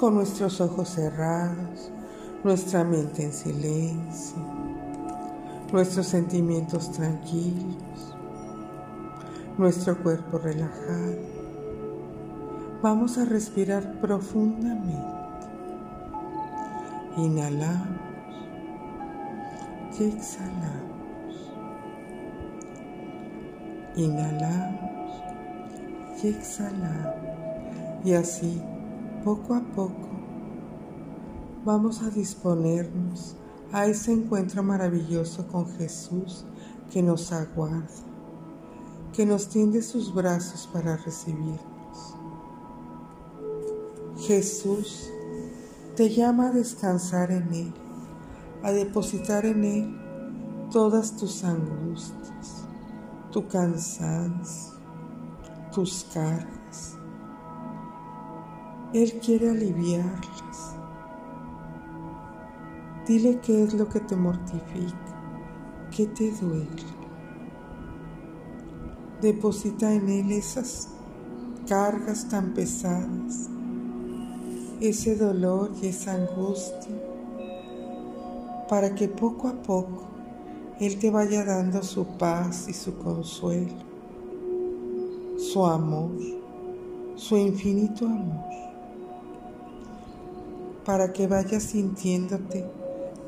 con nuestros ojos cerrados, nuestra mente en silencio, nuestros sentimientos tranquilos, nuestro cuerpo relajado. Vamos a respirar profundamente. Inhalamos y exhalamos. Inhalamos y exhalamos. Y así, poco a poco, vamos a disponernos a ese encuentro maravilloso con Jesús que nos aguarda, que nos tiende sus brazos para recibirnos. Jesús te llama a descansar en Él, a depositar en Él todas tus angustias, tu cansancio, tus cargas. Él quiere aliviarlas. Dile qué es lo que te mortifica, qué te duele. Deposita en Él esas cargas tan pesadas ese dolor y esa angustia para que poco a poco Él te vaya dando su paz y su consuelo, su amor, su infinito amor, para que vayas sintiéndote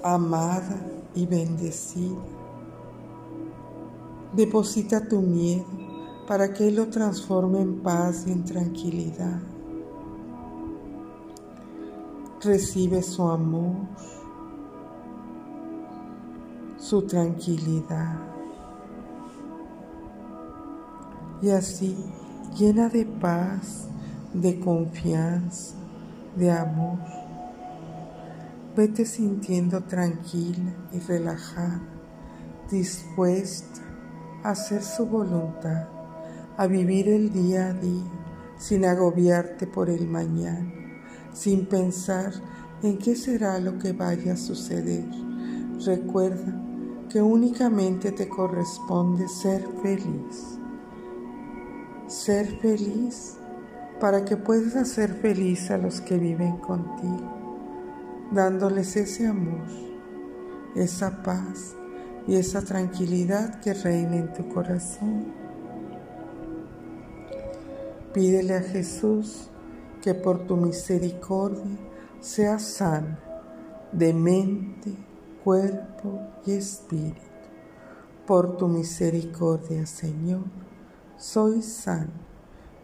amada y bendecida. Deposita tu miedo para que Él lo transforme en paz y en tranquilidad recibe su amor, su tranquilidad. Y así, llena de paz, de confianza, de amor, vete sintiendo tranquila y relajada, dispuesta a hacer su voluntad, a vivir el día a día sin agobiarte por el mañana sin pensar en qué será lo que vaya a suceder. Recuerda que únicamente te corresponde ser feliz. Ser feliz para que puedas hacer feliz a los que viven contigo, dándoles ese amor, esa paz y esa tranquilidad que reina en tu corazón. Pídele a Jesús que por tu misericordia seas sano de mente, cuerpo y espíritu. Por tu misericordia, Señor, soy sano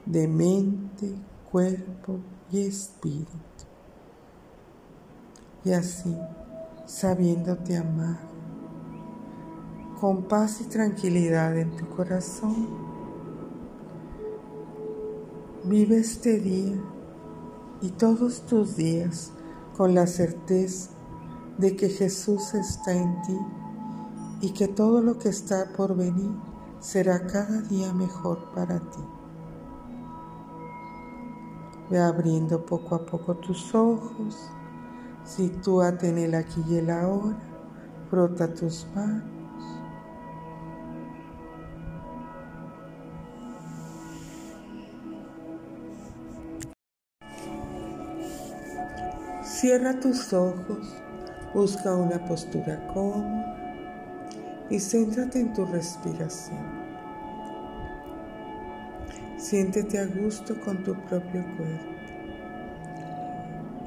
de mente, cuerpo y espíritu. Y así, sabiéndote amar, con paz y tranquilidad en tu corazón, vive este día y todos tus días con la certeza de que Jesús está en ti y que todo lo que está por venir será cada día mejor para ti. Ve abriendo poco a poco tus ojos, sitúate en el aquí y el ahora, frota tus manos. Cierra tus ojos, busca una postura cómoda. Y céntrate en tu respiración. Siéntete a gusto con tu propio cuerpo.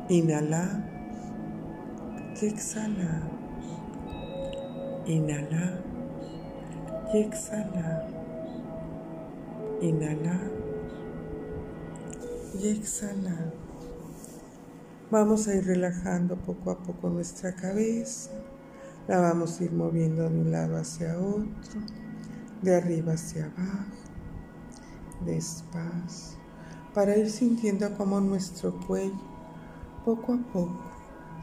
Inhalamos exhalamos. Inhalamos y exhalamos. Inhalamos y exhalamos. Vamos a ir relajando poco a poco nuestra cabeza. La vamos a ir moviendo de un lado hacia otro, de arriba hacia abajo, despacio, para ir sintiendo como nuestro cuello poco a poco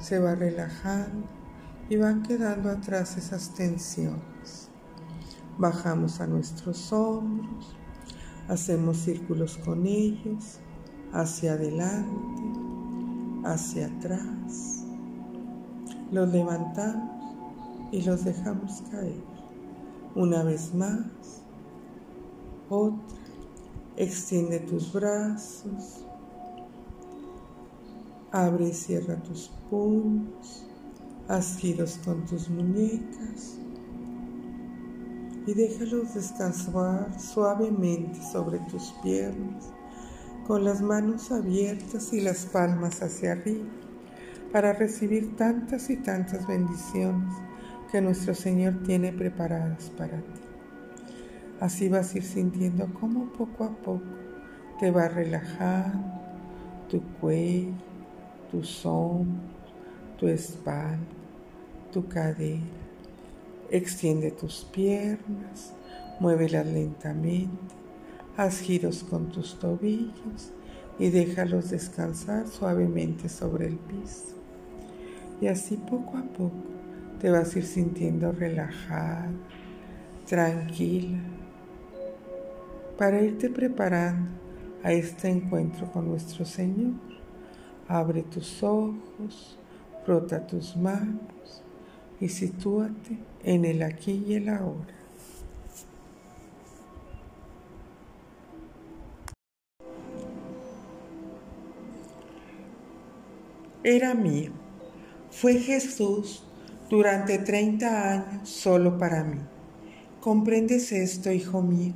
se va relajando y van quedando atrás esas tensiones. Bajamos a nuestros hombros, hacemos círculos con ellos, hacia adelante hacia atrás. Los levantamos y los dejamos caer. Una vez más, otra. Extiende tus brazos Abre y cierra tus puños, haz giros con tus muñecas y déjalos descansar suavemente sobre tus piernas, con las manos abiertas y las palmas hacia arriba, para recibir tantas y tantas bendiciones que nuestro Señor tiene preparadas para ti. Así vas a ir sintiendo cómo poco a poco te va relajando tu cuello, tus hombros, tu espalda, tu cadera. Extiende tus piernas, muévelas lentamente, haz giros con tus tobillos y déjalos descansar suavemente sobre el piso. Y así poco a poco te vas a ir sintiendo relajada, tranquila, para irte preparando a este encuentro con nuestro Señor. Abre tus ojos, frota tus manos y sitúate en el aquí y el ahora. Era mío. Fue Jesús durante 30 años solo para mí. ¿Comprendes esto, hijo mío?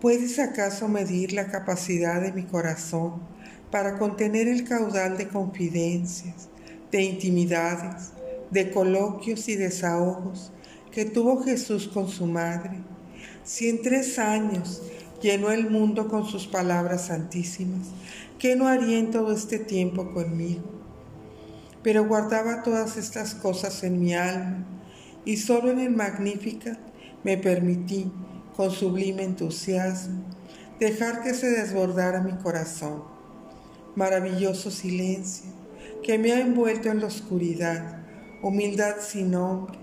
¿Puedes acaso medir la capacidad de mi corazón para contener el caudal de confidencias, de intimidades, de coloquios y desahogos que tuvo Jesús con su madre? Si en tres años llenó el mundo con sus palabras santísimas, ¿qué no haría en todo este tiempo conmigo? Pero guardaba todas estas cosas en mi alma y solo en el Magnífica me permití con sublime entusiasmo, dejar que se desbordara mi corazón. Maravilloso silencio que me ha envuelto en la oscuridad, humildad sin nombre,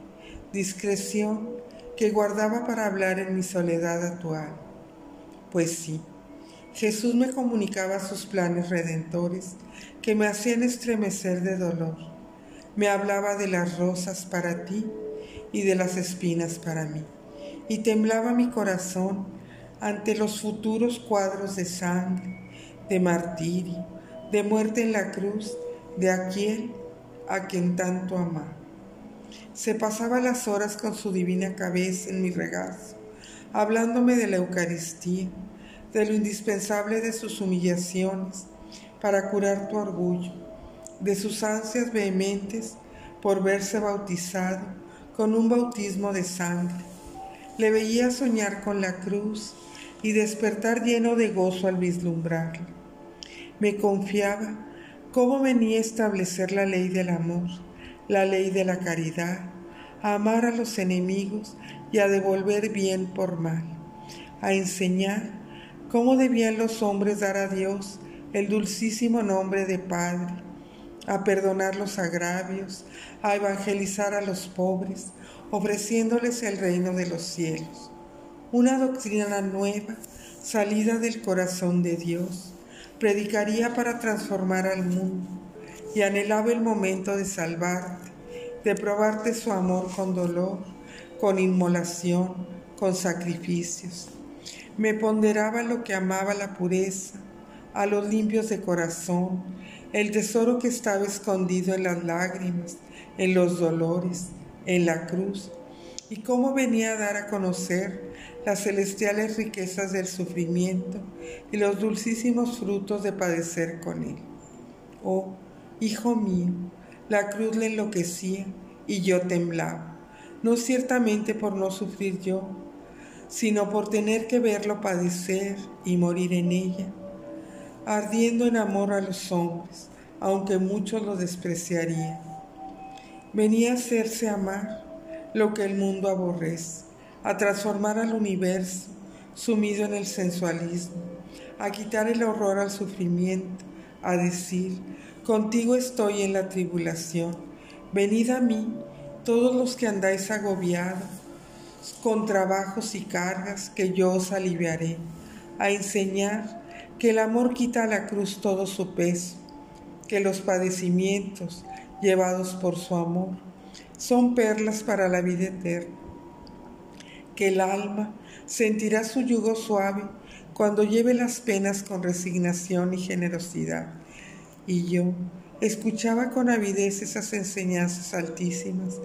discreción que guardaba para hablar en mi soledad actual. Pues sí, Jesús me comunicaba sus planes redentores que me hacían estremecer de dolor. Me hablaba de las rosas para ti y de las espinas para mí y temblaba mi corazón ante los futuros cuadros de sangre, de martirio, de muerte en la cruz de aquel a quien tanto amaba. Se pasaba las horas con su divina cabeza en mi regazo, hablándome de la Eucaristía, de lo indispensable de sus humillaciones para curar tu orgullo, de sus ansias vehementes por verse bautizado con un bautismo de sangre le veía soñar con la cruz y despertar lleno de gozo al vislumbrarla. Me confiaba cómo venía a establecer la ley del amor, la ley de la caridad, a amar a los enemigos y a devolver bien por mal, a enseñar cómo debían los hombres dar a Dios el dulcísimo nombre de Padre, a perdonar los agravios, a evangelizar a los pobres, ofreciéndoles el reino de los cielos. Una doctrina nueva, salida del corazón de Dios, predicaría para transformar al mundo y anhelaba el momento de salvarte, de probarte su amor con dolor, con inmolación, con sacrificios. Me ponderaba lo que amaba la pureza, a los limpios de corazón, el tesoro que estaba escondido en las lágrimas, en los dolores, en la cruz y cómo venía a dar a conocer las celestiales riquezas del sufrimiento y los dulcísimos frutos de padecer con él. Oh, hijo mío, la cruz le enloquecía y yo temblaba, no ciertamente por no sufrir yo, sino por tener que verlo padecer y morir en ella, ardiendo en amor a los hombres, aunque muchos lo despreciarían venía a hacerse amar lo que el mundo aborrece, a transformar al universo sumido en el sensualismo, a quitar el horror al sufrimiento, a decir, contigo estoy en la tribulación, venid a mí todos los que andáis agobiados, con trabajos y cargas, que yo os aliviaré, a enseñar que el amor quita a la cruz todo su peso, que los padecimientos, llevados por su amor, son perlas para la vida eterna, que el alma sentirá su yugo suave cuando lleve las penas con resignación y generosidad, Y yo escuchaba con avidez esas enseñanzas altísimas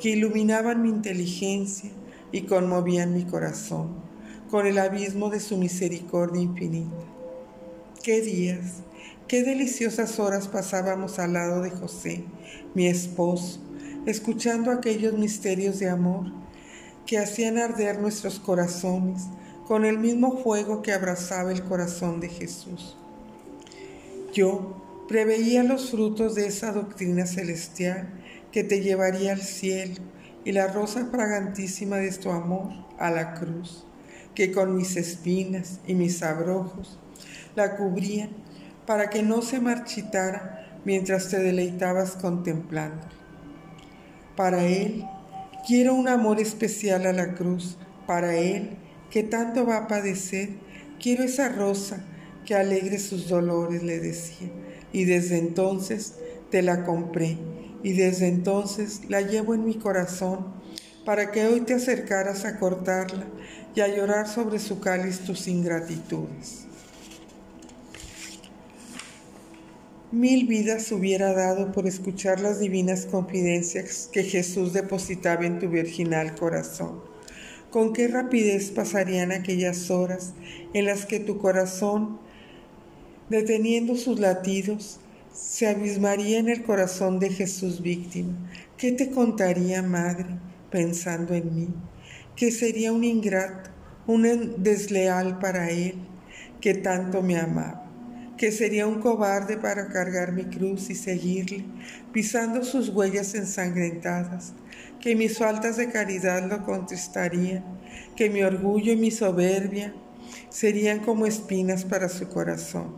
que iluminaban mi inteligencia y conmovían mi corazón con el abismo de su misericordia infinita. Qué días, qué deliciosas horas pasábamos al lado de José, mi esposo, escuchando aquellos misterios de amor que hacían arder nuestros corazones con el mismo fuego que abrazaba el corazón de Jesús. Yo preveía los frutos de esa doctrina celestial que te llevaría al cielo y la rosa fragantísima de tu amor a la cruz, que con mis espinas y mis abrojos la cubrían para que no se marchitara mientras te deleitabas contemplando. Para Él quiero un amor especial a la cruz, para Él que tanto va a padecer, quiero esa rosa que alegre sus dolores, le decía. Y desde entonces te la compré y desde entonces la llevo en mi corazón para que hoy te acercaras a cortarla y a llorar sobre su cáliz tus ingratitudes. Mil vidas hubiera dado por escuchar las divinas confidencias que Jesús depositaba en tu virginal corazón con qué rapidez pasarían aquellas horas en las que tu corazón, deteniendo sus latidos, se abismaría en el corazón de Jesús víctima. ¿Qué te contaría, madre, pensando en mí? Que sería un ingrato, un desleal para él, que tanto me amaba que sería un cobarde para cargar mi cruz y seguirle, pisando sus huellas ensangrentadas, que mis faltas de caridad lo contristarían, que mi orgullo y mi soberbia serían como espinas para su corazón,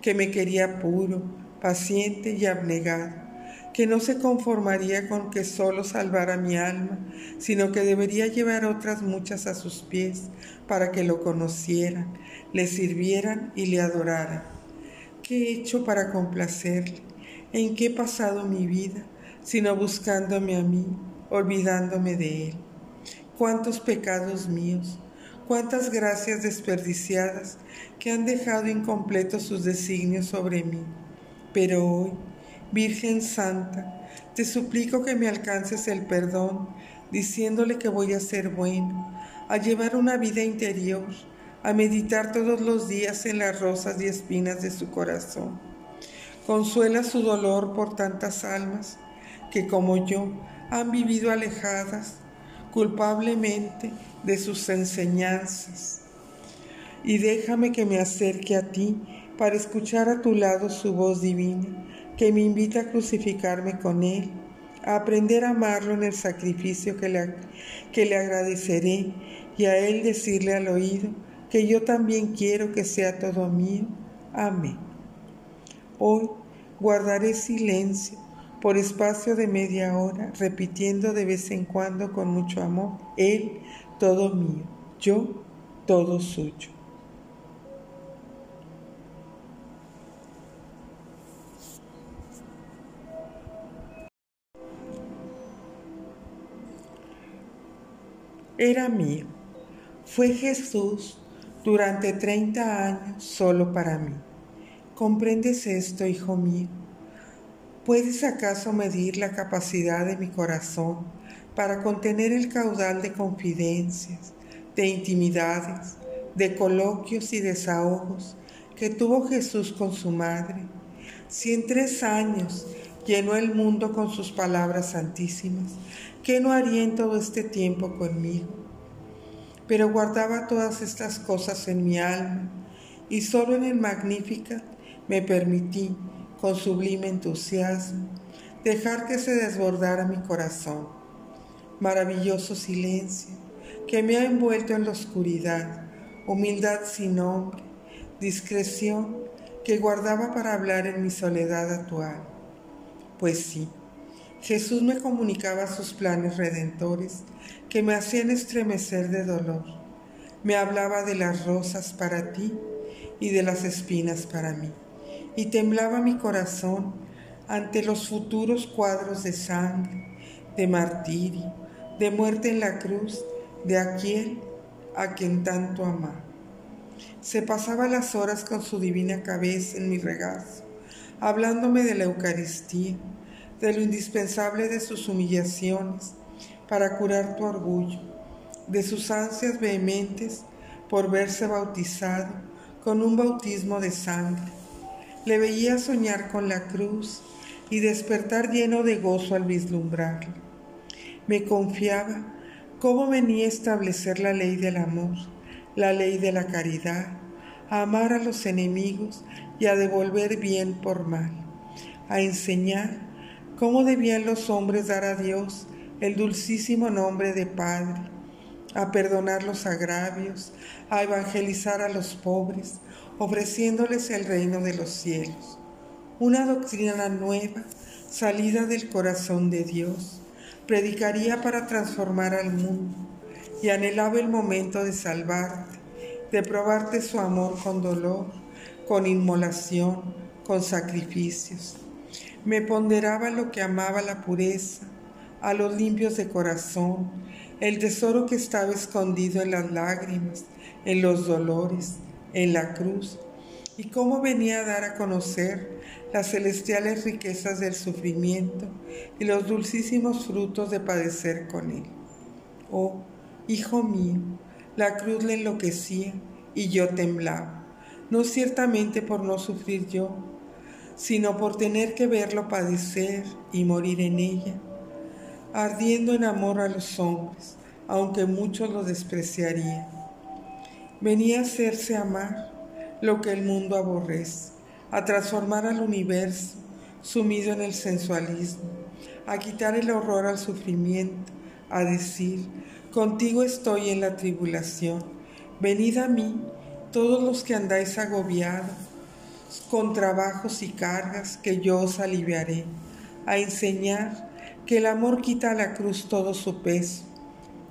que me quería puro, paciente y abnegado, que no se conformaría con que solo salvara mi alma, sino que debería llevar otras muchas a sus pies para que lo conocieran, le sirvieran y le adoraran. ¿Qué he hecho para complacerle? ¿En qué he pasado mi vida, sino buscándome a mí, olvidándome de Él. Cuántos pecados míos, cuántas gracias desperdiciadas que han dejado incompletos sus designios sobre mí. Pero hoy, Virgen Santa, te suplico que me alcances el perdón, diciéndole que voy a ser bueno, a llevar una vida interior, a meditar todos los días en las rosas y espinas de su corazón. Consuela su dolor por tantas almas que como yo han vivido alejadas culpablemente de sus enseñanzas. Y déjame que me acerque a ti para escuchar a tu lado su voz divina, que me invita a crucificarme con Él, a aprender a amarlo en el sacrificio que le, que le agradeceré y a Él decirle al oído que yo también quiero que sea todo mío. Amén. Hoy guardaré silencio por espacio de media hora, repitiendo de vez en cuando con mucho amor, Él todo mío, yo todo suyo. Era mío. Fue Jesús durante 30 años solo para mí. ¿Comprendes esto, hijo mío? ¿Puedes acaso medir la capacidad de mi corazón para contener el caudal de confidencias, de intimidades, de coloquios y desahogos que tuvo Jesús con su madre? Si en tres años llenó el mundo con sus palabras santísimas, ¿qué no haría en todo este tiempo conmigo? Pero guardaba todas estas cosas en mi alma y solo en el Magnífica me permití con sublime entusiasmo, dejar que se desbordara mi corazón. Maravilloso silencio que me ha envuelto en la oscuridad, humildad sin nombre, discreción que guardaba para hablar en mi soledad actual. Pues sí, Jesús me comunicaba sus planes redentores que me hacían estremecer de dolor. Me hablaba de las rosas para ti y de las espinas para mí y temblaba mi corazón ante los futuros cuadros de sangre, de martirio, de muerte en la cruz de aquel a quien tanto amaba. Se pasaba las horas con su divina cabeza en mi regazo, hablándome de la Eucaristía, de lo indispensable de sus humillaciones para curar tu orgullo, de sus ansias vehementes por verse bautizado con un bautismo de sangre. Le veía soñar con la cruz y despertar lleno de gozo al vislumbrarla. Me confiaba cómo venía a establecer la ley del amor, la ley de la caridad, a amar a los enemigos y a devolver bien por mal, a enseñar cómo debían los hombres dar a Dios el dulcísimo nombre de Padre, a perdonar los agravios, a evangelizar a los pobres, ofreciéndoles el reino de los cielos. Una doctrina nueva, salida del corazón de Dios, predicaría para transformar al mundo y anhelaba el momento de salvarte, de probarte su amor con dolor, con inmolación, con sacrificios. Me ponderaba lo que amaba la pureza, a los limpios de corazón, el tesoro que estaba escondido en las lágrimas, en los dolores, en la cruz, y cómo venía a dar a conocer las celestiales riquezas del sufrimiento y los dulcísimos frutos de padecer con él. Oh, hijo mío, la cruz le enloquecía y yo temblaba, no ciertamente por no sufrir yo, sino por tener que verlo padecer y morir en ella, ardiendo en amor a los hombres, aunque muchos lo despreciarían. Venía a hacerse amar lo que el mundo aborrece, a transformar al universo sumido en el sensualismo, a quitar el horror al sufrimiento, a decir, contigo estoy en la tribulación, venid a mí todos los que andáis agobiados con trabajos y cargas, que yo os aliviaré, a enseñar que el amor quita a la cruz todo su peso,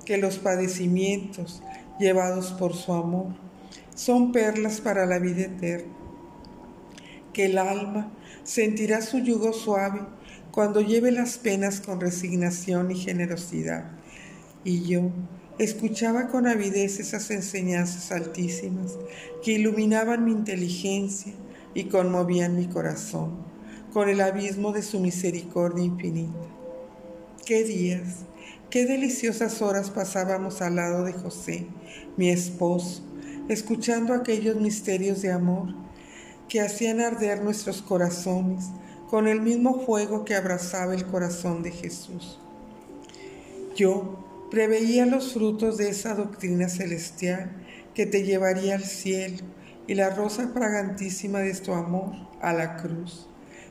que los padecimientos llevados por su amor son perlas para la vida eterna, que el alma sentirá su yugo suave cuando lleve las penas con resignación y generosidad. Y yo escuchaba con avidez esas enseñanzas altísimas que iluminaban mi inteligencia, y conmovían mi corazón con el abismo de su misericordia infinita. Qué días, qué deliciosas horas pasábamos al lado de José, mi esposo, escuchando aquellos misterios de amor que hacían arder nuestros corazones con el mismo fuego que abrazaba el corazón de Jesús. Yo preveía los frutos de esa doctrina celestial que te llevaría al cielo y la rosa fragantísima de tu amor a la cruz,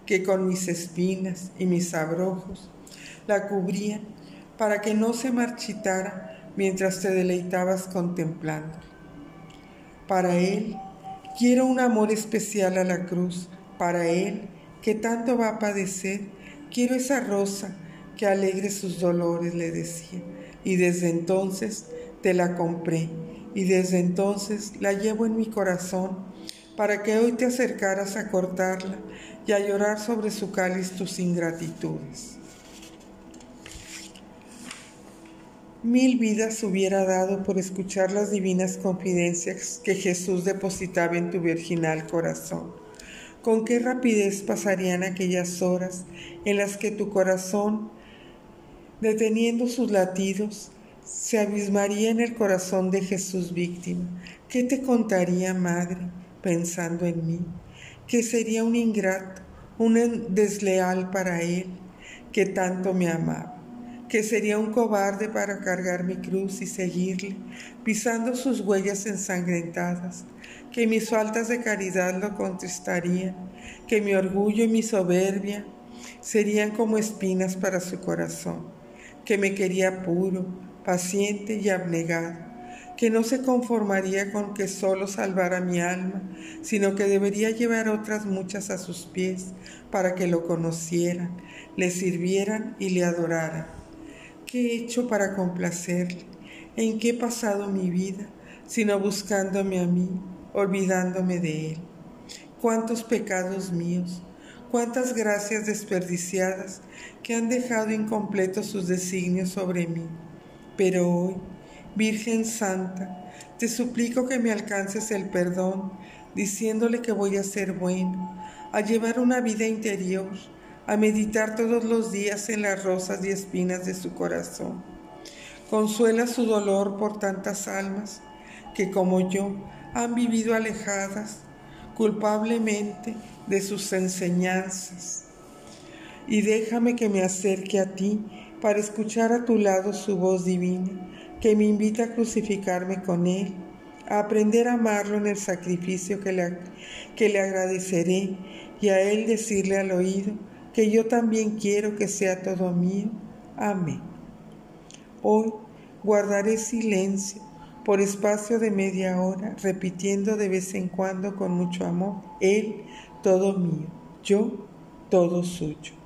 que con mis espinas y mis abrojos la cubrían para que no se marchitara mientras te deleitabas contemplando. Para Él quiero un amor especial a la cruz, para Él que tanto va a padecer, quiero esa rosa que alegre sus dolores, le decía, y desde entonces te la compré y desde entonces la llevo en mi corazón para que hoy te acercaras a cortarla y a llorar sobre su cáliz tus ingratitudes. Mil vidas hubiera dado por escuchar las divinas confidencias que Jesús depositaba en tu virginal corazón. Con qué rapidez pasarían aquellas horas en las que tu corazón, deteniendo sus latidos, se abismaría en el corazón de Jesús víctima. ¿Qué te contaría, madre, pensando en mí? Que sería un ingrato, un desleal para él, que tanto me amaba. Que sería un cobarde para cargar mi cruz y seguirle, pisando sus huellas ensangrentadas. Que mis faltas de caridad lo contristarían. Que mi orgullo y mi soberbia serían como espinas para su corazón. Que me quería puro, paciente y abnegado, que no se conformaría con que solo salvara mi alma, sino que debería llevar otras muchas a sus pies para que lo conocieran, le sirvieran y le adoraran. ¿Qué he hecho para complacerle? ¿En qué he pasado mi vida, sino buscándome a mí, olvidándome de él? ¿Cuántos pecados míos? cuántas gracias desperdiciadas que han dejado incompletos sus designios sobre mí. Pero hoy, Virgen Santa, te suplico que me alcances el perdón, diciéndole que voy a ser bueno, a llevar una vida interior, a meditar todos los días en las rosas y espinas de su corazón. Consuela su dolor por tantas almas que como yo han vivido alejadas culpablemente de sus enseñanzas. Y déjame que me acerque a ti para escuchar a tu lado su voz divina, que me invita a crucificarme con Él, a aprender a amarlo en el sacrificio que le, que le agradeceré y a Él decirle al oído que yo también quiero que sea todo mío. Amén. Hoy guardaré silencio por espacio de media hora, repitiendo de vez en cuando con mucho amor, Él todo mío, yo todo suyo.